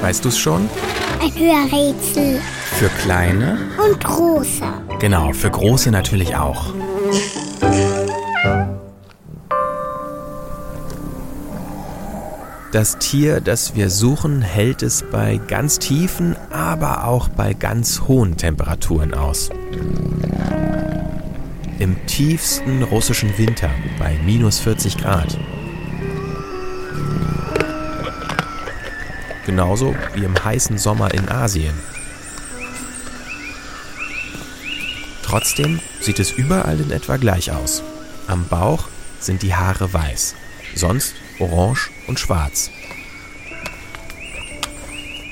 Weißt du es schon? Ein Hörrätsel. Für kleine? Und große. Genau, für große natürlich auch. Das Tier, das wir suchen, hält es bei ganz tiefen, aber auch bei ganz hohen Temperaturen aus. Im tiefsten russischen Winter bei minus 40 Grad. Genauso wie im heißen Sommer in Asien. Trotzdem sieht es überall in etwa gleich aus. Am Bauch sind die Haare weiß, sonst orange und schwarz.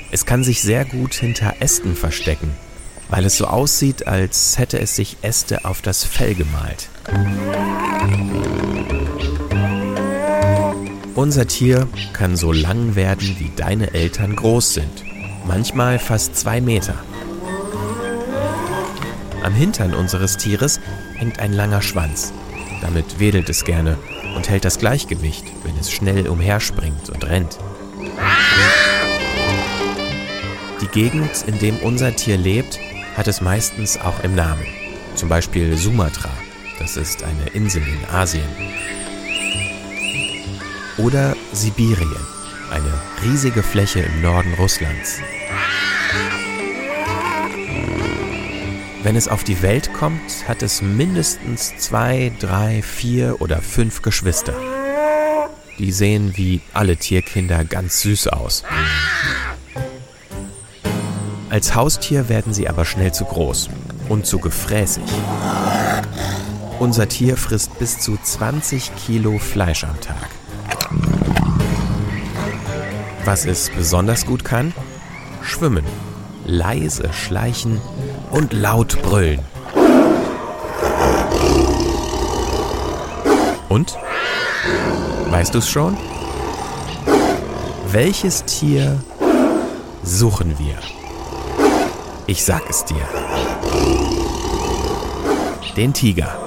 Es kann sich sehr gut hinter Ästen verstecken, weil es so aussieht, als hätte es sich Äste auf das Fell gemalt. Unser Tier kann so lang werden, wie deine Eltern groß sind. Manchmal fast zwei Meter. Am Hintern unseres Tieres hängt ein langer Schwanz. Damit wedelt es gerne und hält das Gleichgewicht, wenn es schnell umherspringt und rennt. Die Gegend, in dem unser Tier lebt, hat es meistens auch im Namen. Zum Beispiel Sumatra, das ist eine Insel in Asien. Oder Sibirien, eine riesige Fläche im Norden Russlands. Wenn es auf die Welt kommt, hat es mindestens zwei, drei, vier oder fünf Geschwister. Die sehen wie alle Tierkinder ganz süß aus. Als Haustier werden sie aber schnell zu groß und zu gefräßig. Unser Tier frisst bis zu 20 Kilo Fleisch am Tag. Was es besonders gut kann? Schwimmen, leise schleichen und laut brüllen. Und? Weißt du es schon? Welches Tier suchen wir? Ich sag es dir. Den Tiger.